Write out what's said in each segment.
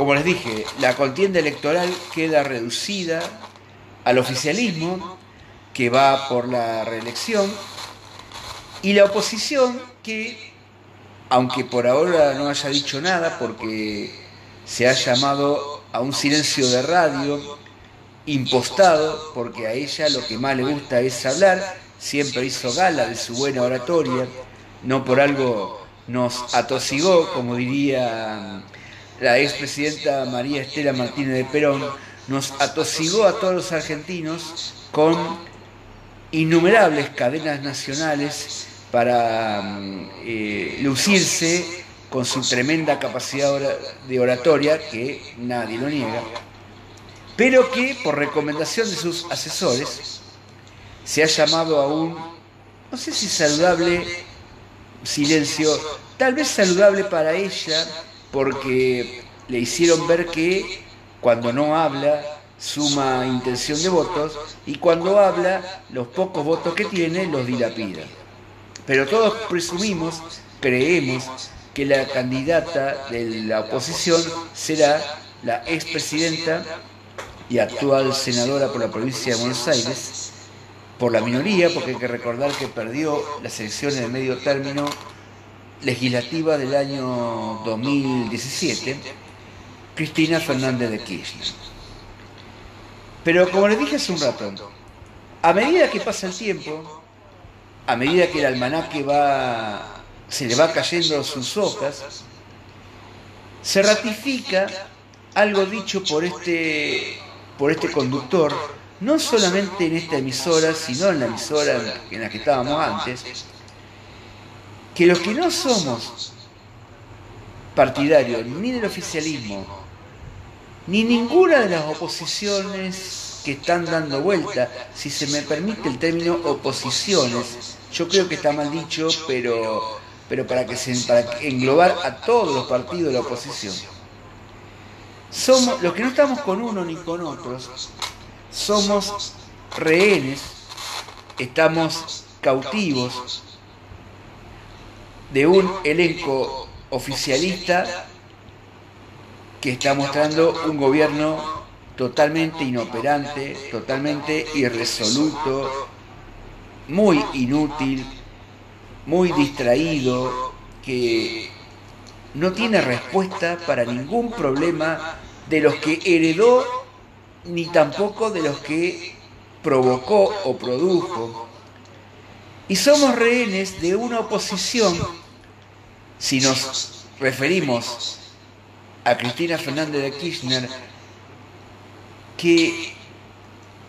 como les dije, la contienda electoral queda reducida al oficialismo, que va por la reelección, y la oposición que, aunque por ahora no haya dicho nada, porque se ha llamado a un silencio de radio impostado, porque a ella lo que más le gusta es hablar, siempre hizo gala de su buena oratoria, no por algo nos atosigó, como diría la expresidenta María Estela Martínez de Perón, nos atosigó a todos los argentinos con innumerables cadenas nacionales para mm, eh, lucirse con su tremenda capacidad de oratoria, que nadie lo niega, pero que por recomendación de sus asesores se ha llamado a un, no sé si saludable silencio, tal vez saludable para ella, porque le hicieron ver que cuando no habla suma intención de votos y cuando habla los pocos votos que tiene los dilapida. Pero todos presumimos, creemos que la candidata de la oposición será la expresidenta y actual senadora por la provincia de Buenos Aires, por la minoría, porque hay que recordar que perdió las elecciones de medio término legislativa del año 2017, Cristina Fernández de Kirchner. Pero como les dije hace un rato, a medida que pasa el tiempo, a medida que el almanaque va, se le va cayendo sus hojas, se ratifica algo dicho por este, por este conductor, no solamente en esta emisora, sino en la emisora en la que estábamos antes, que los que no somos partidarios ni del oficialismo, ni ninguna de las oposiciones que están dando vuelta, si se me permite el término oposiciones, yo creo que está mal dicho, pero, pero para, que englobar a todos los partidos de la oposición. Somos, los que no estamos con uno ni con otros, somos rehenes, estamos cautivos de un elenco oficialista que está mostrando un gobierno totalmente inoperante, totalmente irresoluto, muy inútil, muy distraído, que no tiene respuesta para ningún problema de los que heredó ni tampoco de los que provocó o produjo. Y somos rehenes de una oposición. Si nos referimos a Cristina Fernández de Kirchner, que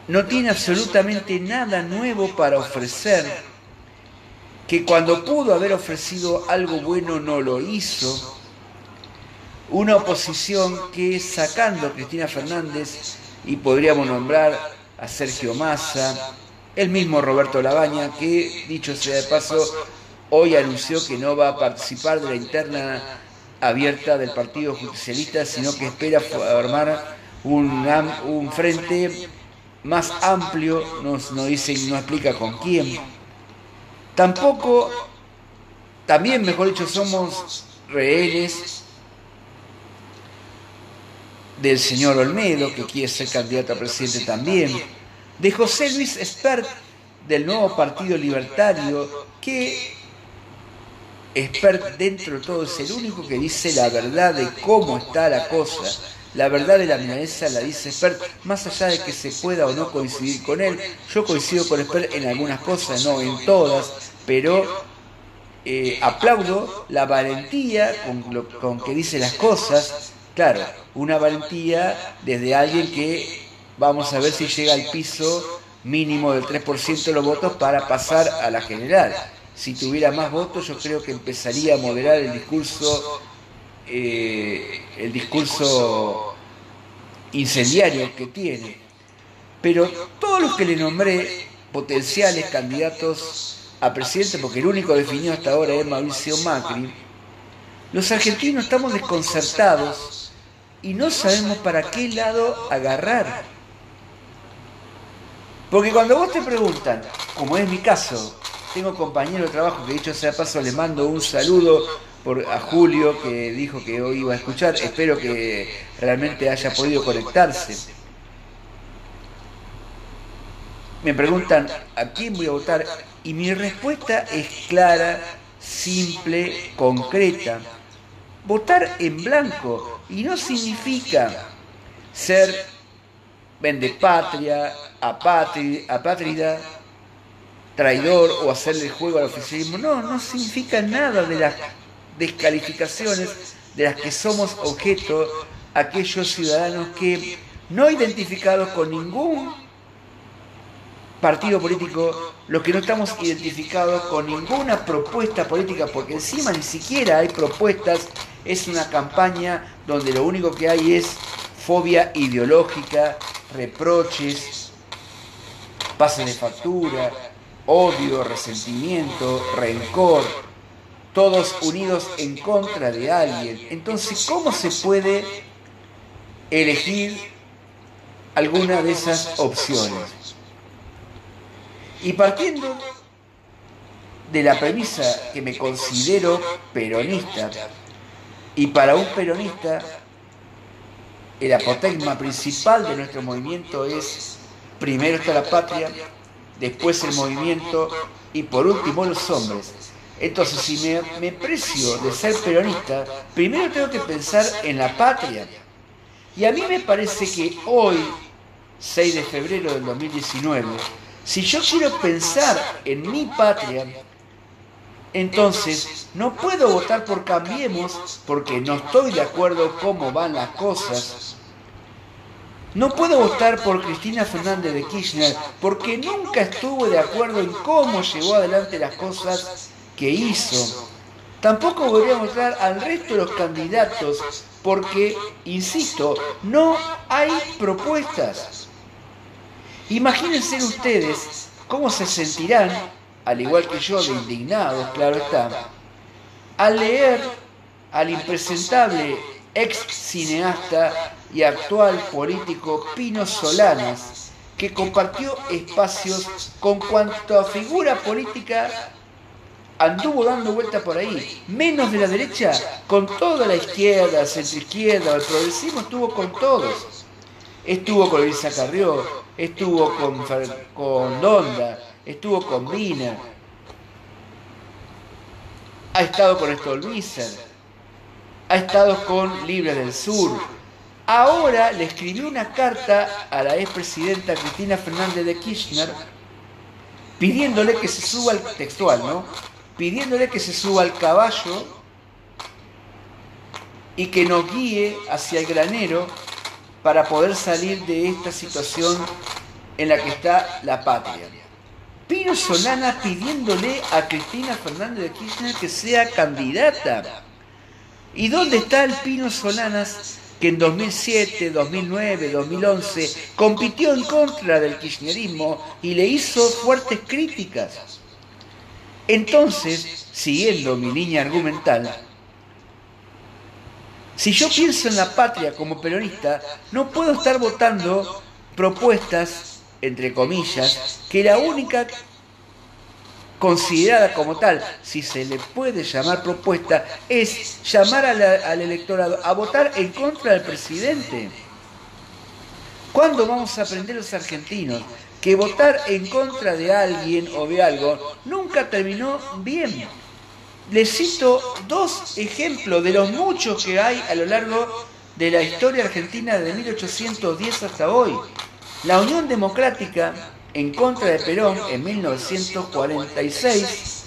no tiene absolutamente nada nuevo para ofrecer, que cuando pudo haber ofrecido algo bueno no lo hizo, una oposición que sacando a Cristina Fernández, y podríamos nombrar a Sergio Massa, el mismo Roberto Labaña, que dicho sea de paso, hoy anunció que no va a participar de la interna abierta del Partido Justicialista, sino que espera formar un, un frente más amplio, no, no dice, no explica con quién. Tampoco, también mejor dicho, somos rehenes del señor Olmedo, que quiere ser candidato a presidente también, de José Luis Espert, del nuevo Partido Libertario, que expert dentro de todo es el único que dice la verdad de cómo está la cosa. La verdad de la milanesa la dice expert, más allá de que se pueda o no coincidir con él. Yo coincido con expert en algunas cosas, no en todas, pero eh, aplaudo la valentía con, con que dice las cosas. Claro, una valentía desde alguien que vamos a ver si llega al piso mínimo del 3% de los votos para pasar a la general si tuviera más votos, yo creo que empezaría a moderar el discurso, eh, el discurso incendiario que tiene. Pero todos los que le nombré potenciales candidatos a presidente, porque el único definido hasta ahora es Mauricio Macri, los argentinos estamos desconcertados y no sabemos para qué lado agarrar. Porque cuando vos te preguntan, como es mi caso, tengo compañero de trabajo que dicho sea paso le mando un saludo por, a Julio que dijo que hoy iba a escuchar. Espero que realmente haya podido conectarse. Me preguntan a quién voy a votar y mi respuesta es clara, simple, concreta. Votar en blanco y no significa ser vendepatria, apátrida, traidor o hacerle juego al oficialismo. No, no significa nada de las descalificaciones de las que somos objeto aquellos ciudadanos que no identificados con ningún partido político, los que no estamos identificados con ninguna propuesta política, porque encima ni siquiera hay propuestas, es una campaña donde lo único que hay es fobia ideológica, reproches, pase de factura, odio, resentimiento, rencor, todos unidos en contra de alguien. Entonces, ¿cómo se puede elegir alguna de esas opciones? Y partiendo de la premisa que me considero peronista, y para un peronista el apotegma principal de nuestro movimiento es primero está la patria, después el movimiento y por último los hombres. Entonces, si me, me precio de ser peronista, primero tengo que pensar en la patria. Y a mí me parece que hoy, 6 de febrero del 2019, si yo quiero pensar en mi patria, entonces no puedo votar por Cambiemos porque no estoy de acuerdo cómo van las cosas. No puedo votar por Cristina Fernández de Kirchner porque nunca estuve de acuerdo en cómo llevó adelante las cosas que hizo. Tampoco voy a votar al resto de los candidatos porque, insisto, no hay propuestas. Imagínense ustedes cómo se sentirán, al igual que yo, de indignados, claro está, al leer al impresentable ex cineasta y actual político Pino Solanas, que compartió espacios con cuanto figura política anduvo dando vuelta por ahí, menos de la derecha, con toda la izquierda, centroizquierda, el progresismo estuvo con todos. Estuvo con Elisa Carrió, estuvo con, con Donda, estuvo con Vina, ha estado con Stolbizer, ha estado con Libre del Sur. Ahora le escribió una carta a la expresidenta Cristina Fernández de Kirchner pidiéndole que se suba al textual, ¿no? Pidiéndole que se suba al caballo y que nos guíe hacia el granero para poder salir de esta situación en la que está la patria. Pino Solana pidiéndole a Cristina Fernández de Kirchner que sea candidata. ¿Y dónde está el Pino Solanas que en 2007, 2009, 2011 compitió en contra del kirchnerismo y le hizo fuertes críticas? Entonces, siguiendo mi línea argumental, si yo pienso en la patria como peronista, no puedo estar votando propuestas, entre comillas, que la única considerada como tal, si se le puede llamar propuesta, es llamar al electorado a votar en contra del presidente. ¿Cuándo vamos a aprender los argentinos que votar en contra de alguien o de algo nunca terminó bien? Les cito dos ejemplos de los muchos que hay a lo largo de la historia argentina desde 1810 hasta hoy. La Unión Democrática en contra de Perón en 1946,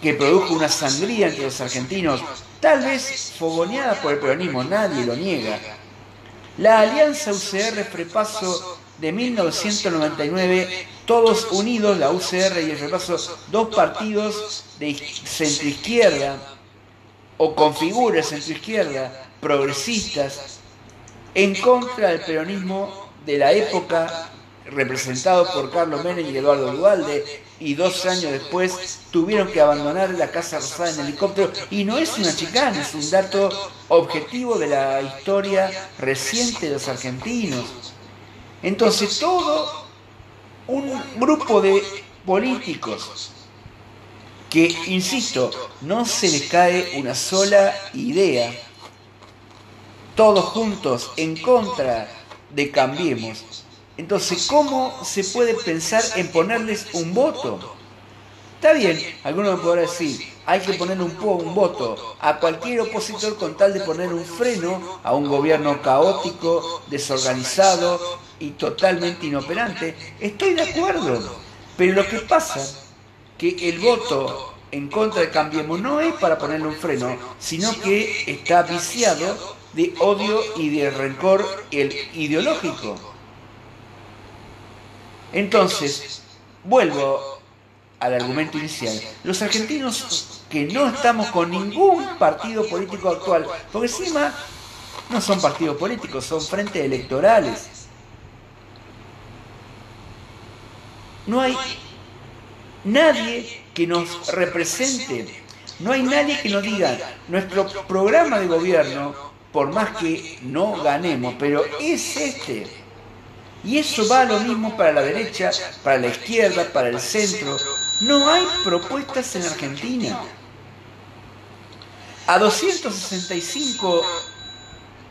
que produjo una sangría entre los argentinos, tal vez fogoneada por el peronismo, nadie lo niega. La alianza UCR-Frepaso de 1999, todos unidos, la UCR y el Frepaso, dos partidos de centroizquierda o con figuras centroizquierda, progresistas, en contra del peronismo de la época representado por Carlos Menem y Eduardo Dualde, y dos años después tuvieron que abandonar la Casa Rosada en helicóptero. Y no es una chicana, es un dato objetivo de la historia reciente de los argentinos. Entonces todo un grupo de políticos que, insisto, no se les cae una sola idea, todos juntos en contra de Cambiemos. Entonces, ¿cómo se puede pensar en ponerles un voto? Está bien, algunos me podrán decir, hay que poner un, un voto a cualquier opositor con tal de poner un freno a un gobierno caótico, desorganizado y totalmente inoperante. Estoy de acuerdo, pero lo que pasa que el voto en contra de Cambiemos no es para ponerle un freno, sino que está viciado de odio y de rencor ideológico. Entonces, vuelvo al argumento inicial. Los argentinos que no estamos con ningún partido político actual, porque encima no son partidos políticos, son frentes electorales. No hay nadie que nos represente, no hay nadie que nos diga, nuestro programa de gobierno, por más que no ganemos, pero es este. Y eso va lo mismo para la derecha, para la izquierda, para el centro, no hay propuestas en Argentina. A 265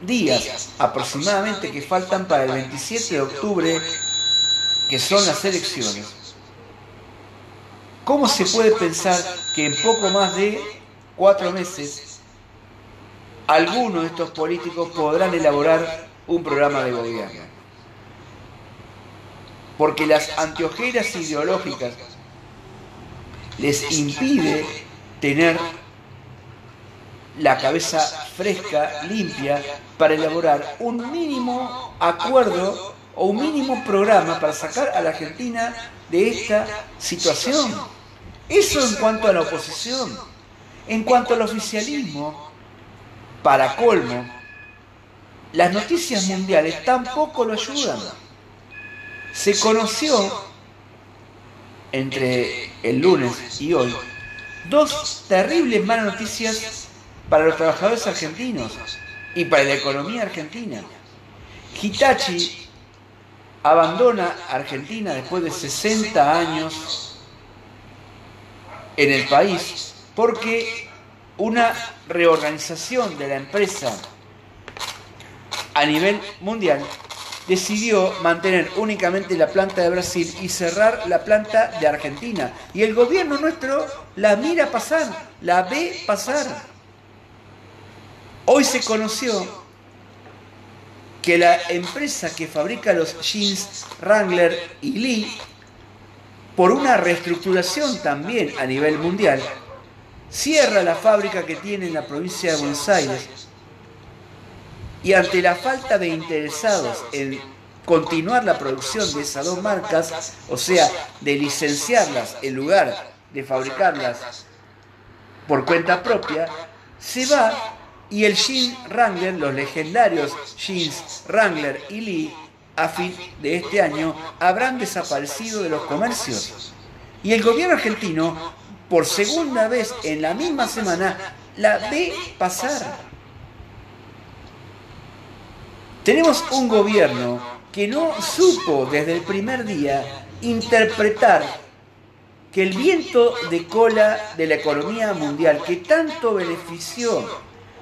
días aproximadamente que faltan para el 27 de octubre, que son las elecciones, ¿cómo se puede pensar que en poco más de cuatro meses algunos de estos políticos podrán elaborar un programa de gobierno? Porque las anteojeras ideológicas les impide tener la cabeza fresca, limpia, para elaborar un mínimo acuerdo o un mínimo programa para sacar a la Argentina de esta situación. Eso en cuanto a la oposición. En cuanto al oficialismo, para colmo, las noticias mundiales tampoco lo ayudan. Se conoció entre el lunes y hoy dos terribles malas noticias para los trabajadores argentinos y para la economía argentina. Hitachi abandona Argentina después de 60 años en el país porque una reorganización de la empresa a nivel mundial decidió mantener únicamente la planta de Brasil y cerrar la planta de Argentina. Y el gobierno nuestro la mira pasar, la ve pasar. Hoy se conoció que la empresa que fabrica los jeans Wrangler y Lee, por una reestructuración también a nivel mundial, cierra la fábrica que tiene en la provincia de Buenos Aires y ante la falta de interesados en continuar la producción de esas dos marcas, o sea, de licenciarlas en lugar de fabricarlas por cuenta propia, se va y el jean Wrangler, los legendarios jeans Wrangler y Lee, a fin de este año, habrán desaparecido de los comercios. Y el gobierno argentino, por segunda vez en la misma semana, la ve pasar. Tenemos un gobierno que no supo desde el primer día interpretar que el viento de cola de la economía mundial que tanto benefició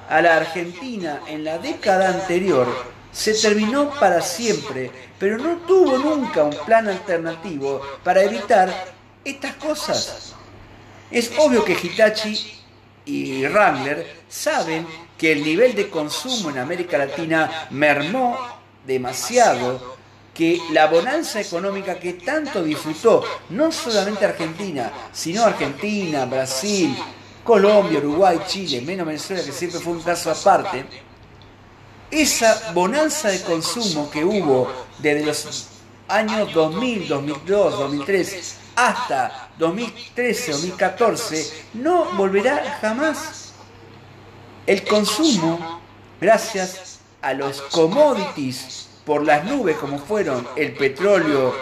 a la Argentina en la década anterior se terminó para siempre, pero no tuvo nunca un plan alternativo para evitar estas cosas. Es obvio que Hitachi y Wrangler saben que el nivel de consumo en América Latina mermó demasiado, que la bonanza económica que tanto disfrutó, no solamente Argentina, sino Argentina, Brasil, Colombia, Uruguay, Chile, menos Venezuela, que siempre fue un caso aparte, esa bonanza de consumo que hubo desde los años 2000, 2002, 2003 hasta 2013, 2014, no volverá jamás. El consumo, gracias a los commodities por las nubes como fueron el petróleo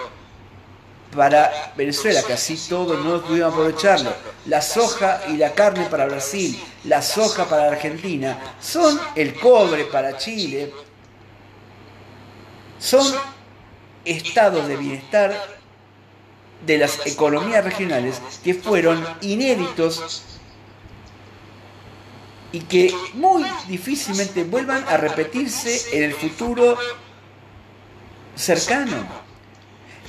para Venezuela, así todos no pudimos aprovecharlo, la soja y la carne para Brasil, la soja para Argentina, son el cobre para Chile, son estados de bienestar de las economías regionales que fueron inéditos y que muy difícilmente vuelvan a repetirse en el futuro cercano.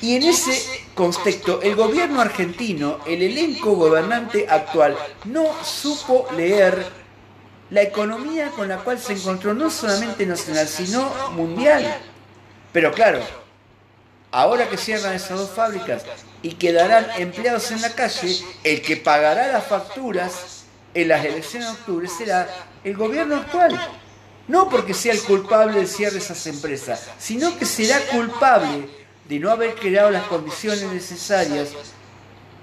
Y en ese contexto, el gobierno argentino, el elenco gobernante actual, no supo leer la economía con la cual se encontró no solamente nacional, sino mundial. Pero claro, ahora que cierran esas dos fábricas y quedarán empleados en la calle, el que pagará las facturas en las elecciones de octubre será el gobierno actual. No porque sea el culpable del cierre de esas empresas, sino que será culpable de no haber creado las condiciones necesarias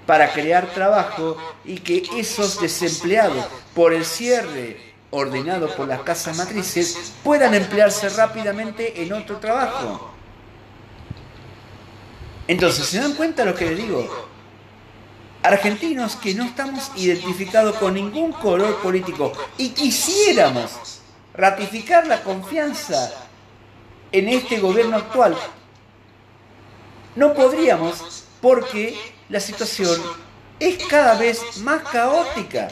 para crear trabajo y que esos desempleados, por el cierre ordenado por las casas matrices, puedan emplearse rápidamente en otro trabajo. Entonces, ¿se dan cuenta lo que les digo? Argentinos que no estamos identificados con ningún color político y quisiéramos ratificar la confianza en este gobierno actual, no podríamos porque la situación es cada vez más caótica.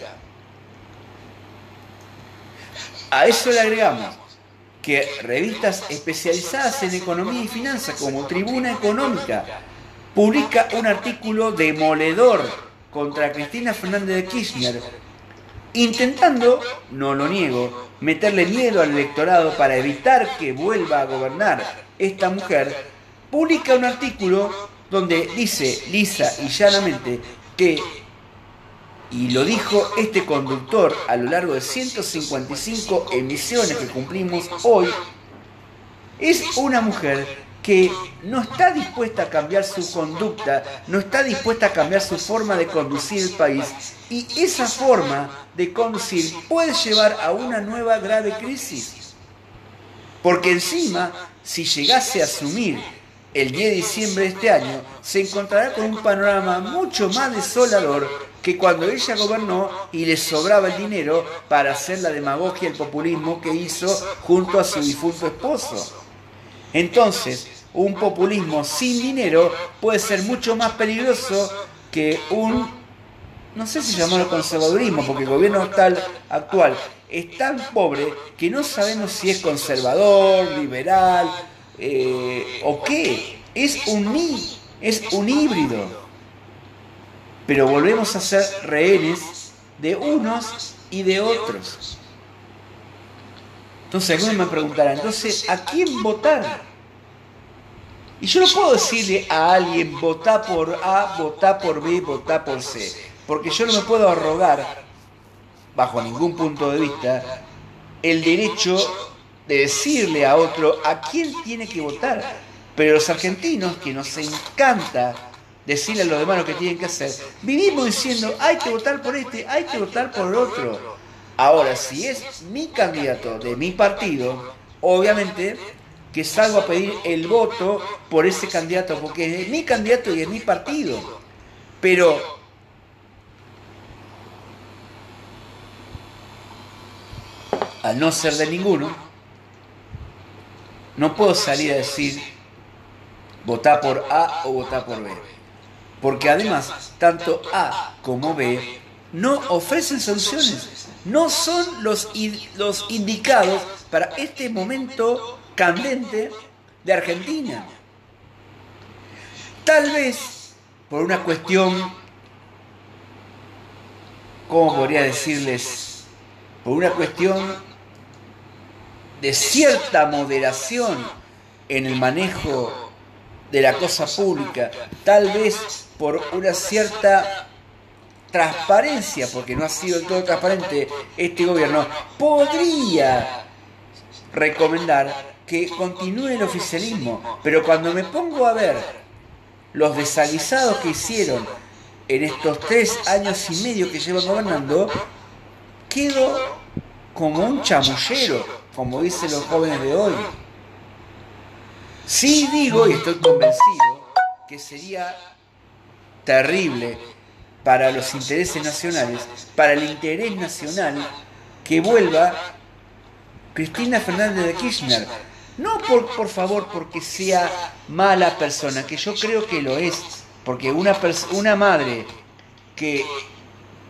A eso le agregamos que revistas especializadas en economía y finanzas como Tribuna Económica publica un artículo demoledor contra Cristina Fernández de Kirchner, intentando, no lo niego, meterle miedo al electorado para evitar que vuelva a gobernar esta mujer publica un artículo donde dice lisa y llanamente que, y lo dijo este conductor a lo largo de 155 emisiones que cumplimos hoy, es una mujer que no está dispuesta a cambiar su conducta, no está dispuesta a cambiar su forma de conducir el país y esa forma de conducir puede llevar a una nueva grave crisis. Porque encima, si llegase a asumir el 10 de diciembre de este año, se encontrará con un panorama mucho más desolador que cuando ella gobernó y le sobraba el dinero para hacer la demagogia y el populismo que hizo junto a su difunto esposo. Entonces, un populismo sin dinero puede ser mucho más peligroso que un, no sé si llamarlo conservadurismo, porque el gobierno actual, actual es tan pobre que no sabemos si es conservador, liberal, eh, o qué. Es un, es un híbrido. Pero volvemos a ser rehenes de unos y de otros. Entonces algunos me preguntarán, entonces, ¿a quién votar? Y yo no puedo decirle a alguien, vota por A, vota por B, vota por C. Porque yo no me puedo arrogar, bajo ningún punto de vista, el derecho de decirle a otro a quién tiene que votar. Pero los argentinos, que nos encanta decirle a los demás lo que tienen que hacer, vivimos diciendo hay que votar por este, hay que votar por el otro. Ahora, si es mi candidato de mi partido, obviamente que salgo a pedir el voto por ese candidato, porque es mi candidato y es mi partido. Pero al no ser de ninguno, no puedo salir a decir votá por A o votá por B. Porque además, tanto A como B no ofrecen soluciones. No son los, los indicados para este momento candente de Argentina. Tal vez por una cuestión, ¿cómo podría decirles? Por una cuestión de cierta moderación en el manejo de la cosa pública, tal vez por una cierta transparencia, porque no ha sido todo transparente este gobierno, podría recomendar que continúe el oficialismo. Pero cuando me pongo a ver los desaguisados que hicieron en estos tres años y medio que llevan gobernando, quedo como un chamullero como dicen los jóvenes de hoy. Sí digo, y estoy convencido, que sería terrible para los intereses nacionales, para el interés nacional, que vuelva Cristina Fernández de Kirchner. No por, por favor porque sea mala persona, que yo creo que lo es, porque una, una madre que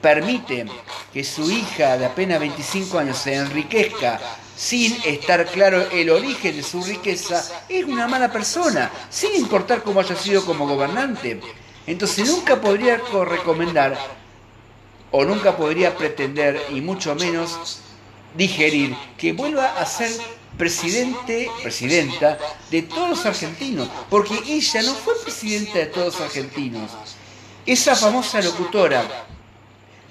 permite que su hija de apenas 25 años se enriquezca sin estar claro el origen de su riqueza, es una mala persona, sin importar cómo haya sido como gobernante. Entonces nunca podría recomendar o nunca podría pretender, y mucho menos digerir, que vuelva a ser presidente, presidenta de todos los argentinos, porque ella no fue presidenta de todos los argentinos. Esa famosa locutora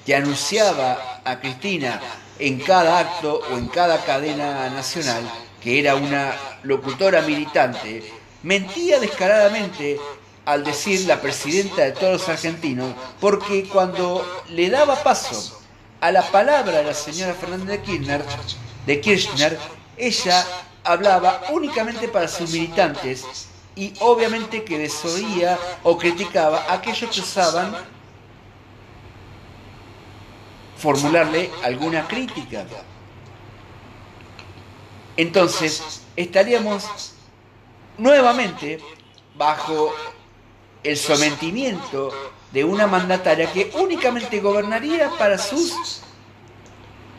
que anunciaba a Cristina en cada acto o en cada cadena nacional, que era una locutora militante, mentía descaradamente al decir la presidenta de todos los argentinos, porque cuando le daba paso a la palabra de la señora Fernández de Kirchner, de Kirchner, ella hablaba únicamente para sus militantes y obviamente que desoía o criticaba a aquellos que usaban formularle alguna crítica. Entonces, estaríamos nuevamente bajo el sometimiento de una mandataria que únicamente gobernaría para sus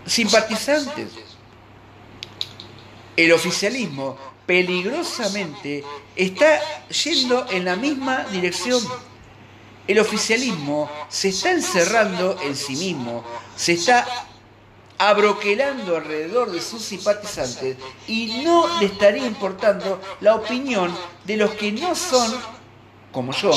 simpatizantes. El oficialismo peligrosamente está yendo en la misma dirección. El oficialismo se está encerrando en sí mismo, se está abroquelando alrededor de sus simpatizantes y no le estaría importando la opinión de los que no son, como yo,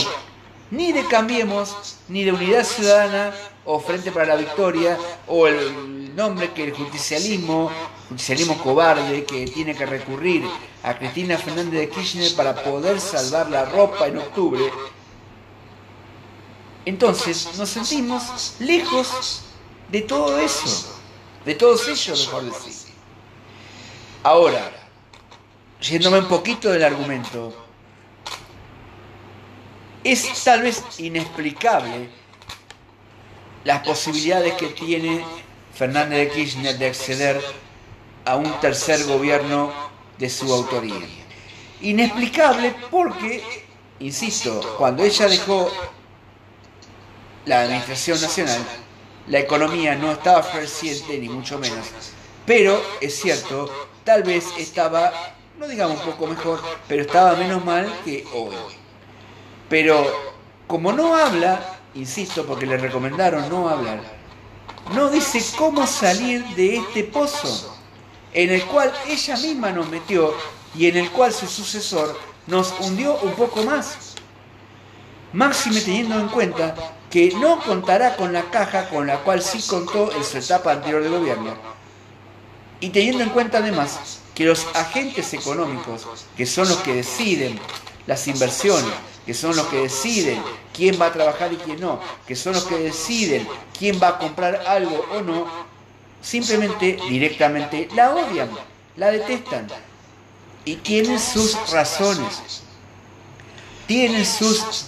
ni de Cambiemos, ni de Unidad Ciudadana o Frente para la Victoria, o el nombre que el justicialismo, justicialismo cobarde, que tiene que recurrir a Cristina Fernández de Kirchner para poder salvar la ropa en octubre. Entonces nos sentimos lejos de todo eso, de todos ellos, mejor decir. Ahora, yéndome un poquito del argumento, es tal vez inexplicable las posibilidades que tiene Fernández de Kirchner de acceder a un tercer gobierno de su autoría. Inexplicable porque, insisto, cuando ella dejó la administración nacional, la economía no estaba floreciente, ni mucho menos. Pero es cierto, tal vez estaba, no digamos un poco mejor, pero estaba menos mal que hoy. Pero como no habla, insisto, porque le recomendaron no hablar, no dice cómo salir de este pozo en el cual ella misma nos metió y en el cual su sucesor nos hundió un poco más. Máxime teniendo en cuenta que no contará con la caja con la cual sí contó en su etapa anterior de gobierno. Y teniendo en cuenta además que los agentes económicos, que son los que deciden las inversiones, que son los que deciden quién va a trabajar y quién no, que son los que deciden quién va a comprar algo o no, simplemente directamente la odian, la detestan. Y tienen sus razones, tienen sus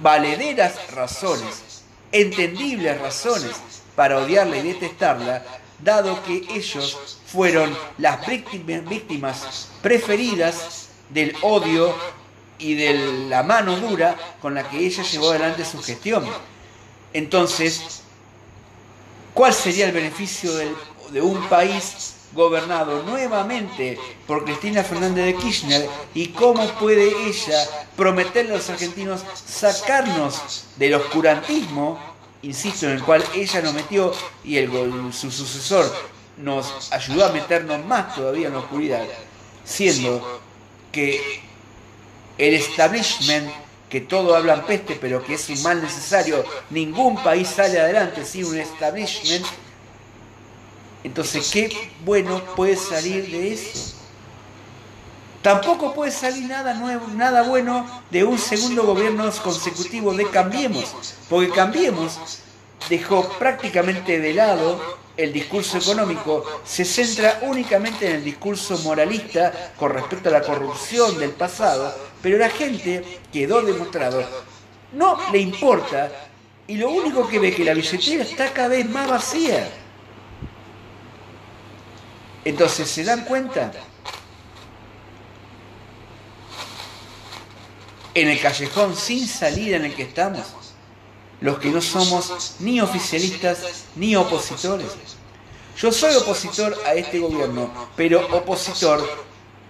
valederas razones, entendibles razones para odiarla y detestarla, dado que ellos fueron las víctimas preferidas del odio y de la mano dura con la que ella llevó adelante su gestión. Entonces, ¿cuál sería el beneficio de un país gobernado nuevamente por Cristina Fernández de Kirchner y cómo puede ella prometerle a los argentinos sacarnos del oscurantismo, insisto, en el cual ella nos metió y el, su sucesor nos ayudó a meternos más todavía en la oscuridad, siendo que el establishment, que todo hablan peste, pero que es un mal necesario, ningún país sale adelante sin un establishment, entonces, ¿qué bueno puede salir de eso? Tampoco puede salir nada nuevo, nada bueno de un segundo gobierno consecutivo de Cambiemos, porque Cambiemos dejó prácticamente de lado el discurso económico, se centra únicamente en el discurso moralista con respecto a la corrupción del pasado, pero la gente quedó demostrado, no le importa y lo único que ve es que la billetera está cada vez más vacía. Entonces, ¿se dan cuenta? en el callejón sin salida en el que estamos, los que no somos ni oficialistas ni opositores. Yo soy opositor a este gobierno, pero opositor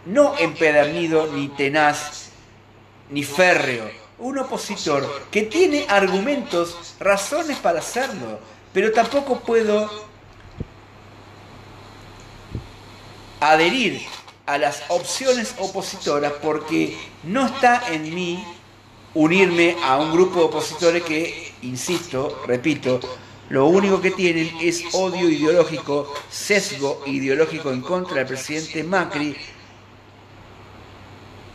no empedernido ni tenaz ni férreo. Un opositor que tiene argumentos, razones para hacerlo, pero tampoco puedo adherir a las opciones opositoras porque no está en mí unirme a un grupo de opositores que, insisto, repito, lo único que tienen es odio ideológico, sesgo ideológico en contra del presidente Macri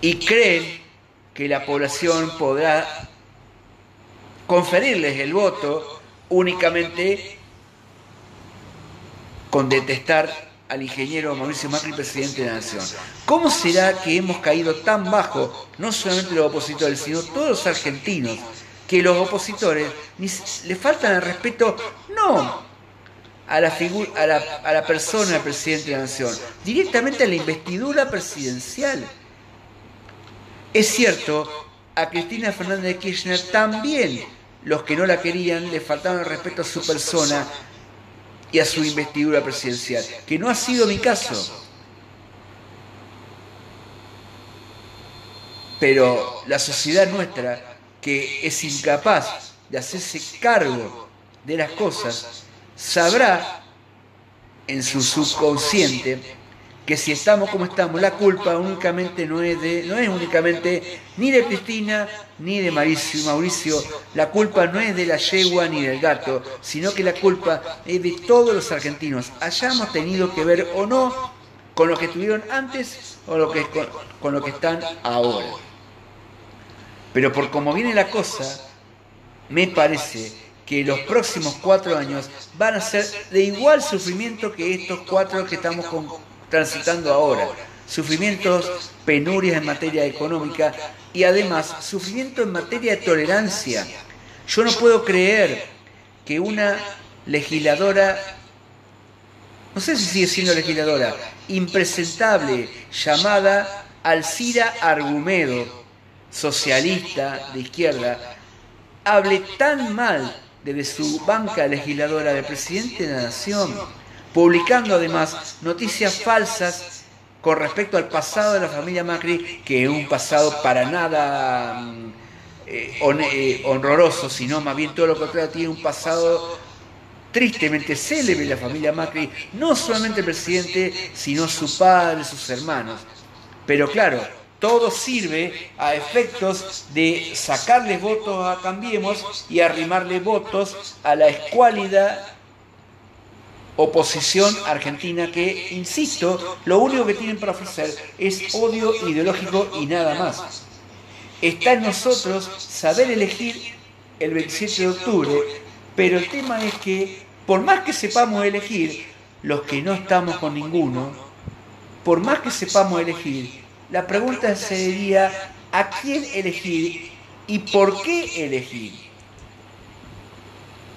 y creen que la población podrá conferirles el voto únicamente con detestar al ingeniero Mauricio Macri, presidente de la Nación. ¿Cómo será que hemos caído tan bajo, no solamente los opositores, sino todos los argentinos, que los opositores le faltan el respeto no a la, a la, a la persona del presidente de la Nación, directamente a la investidura presidencial? Es cierto, a Cristina Fernández de Kirchner también los que no la querían le faltaban el respeto a su persona y a su investidura presidencial, que no ha sido mi caso. Pero la sociedad nuestra, que es incapaz de hacerse cargo de las cosas, sabrá en su subconsciente que si estamos como estamos, la culpa únicamente no es de, no es únicamente ni de Cristina ni de Mauricio, Mauricio, la culpa no es de la yegua ni del gato, sino que la culpa es de todos los argentinos, hayamos tenido que ver o no con lo que estuvieron antes o lo que, con, con lo que están ahora. Pero por como viene la cosa, me parece que los próximos cuatro años van a ser de igual sufrimiento que estos cuatro que estamos con, transitando ahora, sufrimientos, penurias en materia económica y además sufrimiento en materia de tolerancia. Yo no puedo creer que una legisladora, no sé si sigue siendo legisladora, impresentable, llamada Alcira Argumedo, socialista de izquierda, hable tan mal desde su banca legisladora del presidente de la Nación publicando además noticias falsas con respecto al pasado de la familia Macri, que es un pasado para nada mm, eh, eh, sino más bien todo lo contrario, tiene un pasado tristemente célebre la familia Macri, no solamente el presidente, sino su padre, sus hermanos. Pero claro, todo sirve a efectos de sacarles votos a Cambiemos y arrimarle votos a la escuálida oposición argentina que, insisto, lo único que tienen para ofrecer es odio ideológico y nada más. Está en nosotros saber elegir el 27 de octubre, pero el tema es que, por más que sepamos elegir, los que no estamos con ninguno, por más que sepamos elegir, la pregunta sería, ¿a quién elegir y por qué elegir?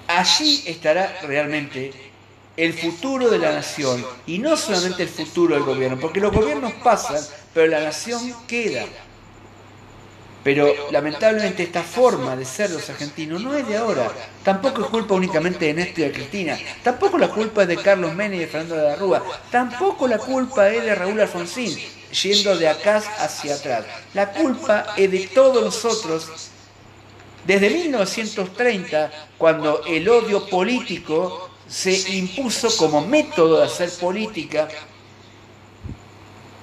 Allí estará realmente el futuro de la nación y no solamente el futuro del gobierno, porque los gobiernos pasan, pero la nación queda. Pero lamentablemente esta forma de ser los argentinos no es de ahora. Tampoco es culpa únicamente de Néstor y de Cristina. Tampoco la culpa es de Carlos Menem y de Fernando de la Rúa. Tampoco la culpa es de Raúl Alfonsín, yendo de acá hacia atrás. La culpa es de todos nosotros. Desde 1930, cuando el odio político se impuso como método de hacer política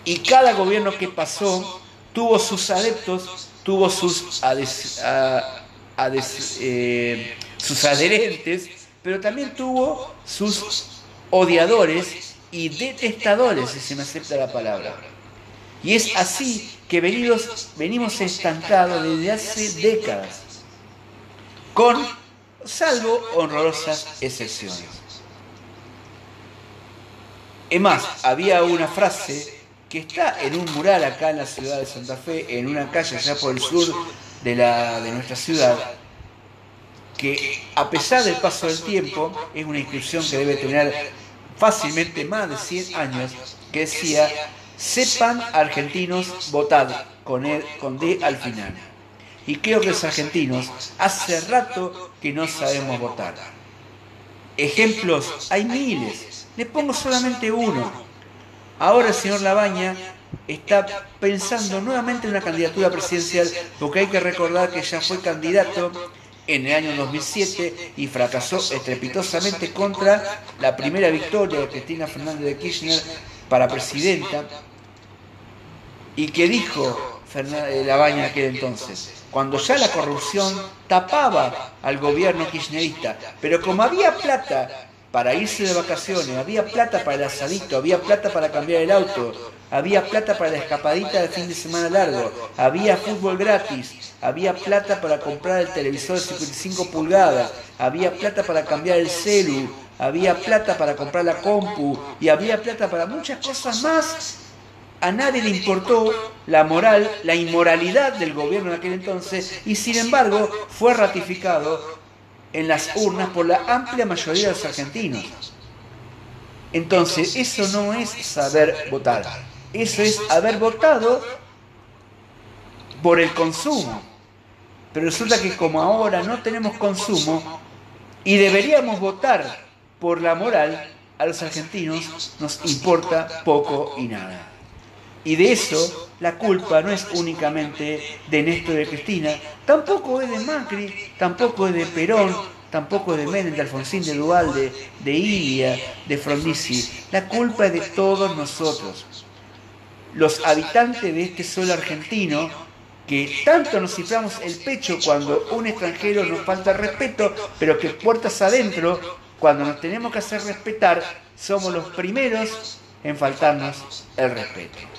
y cada gobierno que pasó tuvo sus adeptos, tuvo sus, eh, sus adherentes, pero también tuvo sus odiadores y detestadores, si se me acepta la palabra. Y es así que venimos estancados desde hace décadas, con salvo honrosas excepciones. Es más, había una frase que está en un mural acá en la ciudad de Santa Fe, en una calle allá por el sur de, la, de nuestra ciudad, que a pesar del paso del tiempo, es una inscripción que debe tener fácilmente más de 100 años, que decía, sepan argentinos votar con, con D al final. Y creo que los argentinos hace rato que no sabemos votar. Ejemplos hay miles, le pongo solamente uno. Ahora el señor Labaña está pensando nuevamente en una candidatura presidencial porque hay que recordar que ya fue candidato en el año 2007 y fracasó estrepitosamente contra la primera victoria de Cristina Fernández de Kirchner para presidenta y que dijo eh, Labaña aquel entonces, cuando ya la corrupción tapaba al gobierno kirchnerista, pero como había plata para irse de vacaciones, había plata para el asadito, había plata para cambiar el auto, había plata para la escapadita de fin de semana largo, había fútbol gratis, había plata para comprar el televisor de 55 pulgadas, había plata para cambiar el celu, había plata para comprar la compu y había plata para muchas cosas más. A nadie le importó la moral, la inmoralidad del gobierno en aquel entonces y sin embargo fue ratificado en las urnas por la amplia mayoría de los argentinos. Entonces, eso no es saber votar, eso es haber votado por el consumo. Pero resulta que como ahora no tenemos consumo y deberíamos votar por la moral, a los argentinos nos importa poco y nada. Y de eso la culpa no es únicamente de Néstor y de Cristina, tampoco es de Macri, tampoco es de Perón, tampoco es de Menem, de Alfonsín, de Dualde, de Ilia, de Frondizi. La culpa es de todos nosotros, los habitantes de este suelo argentino, que tanto nos ciframos el pecho cuando un extranjero nos falta respeto, pero que puertas adentro, cuando nos tenemos que hacer respetar, somos los primeros en faltarnos el respeto.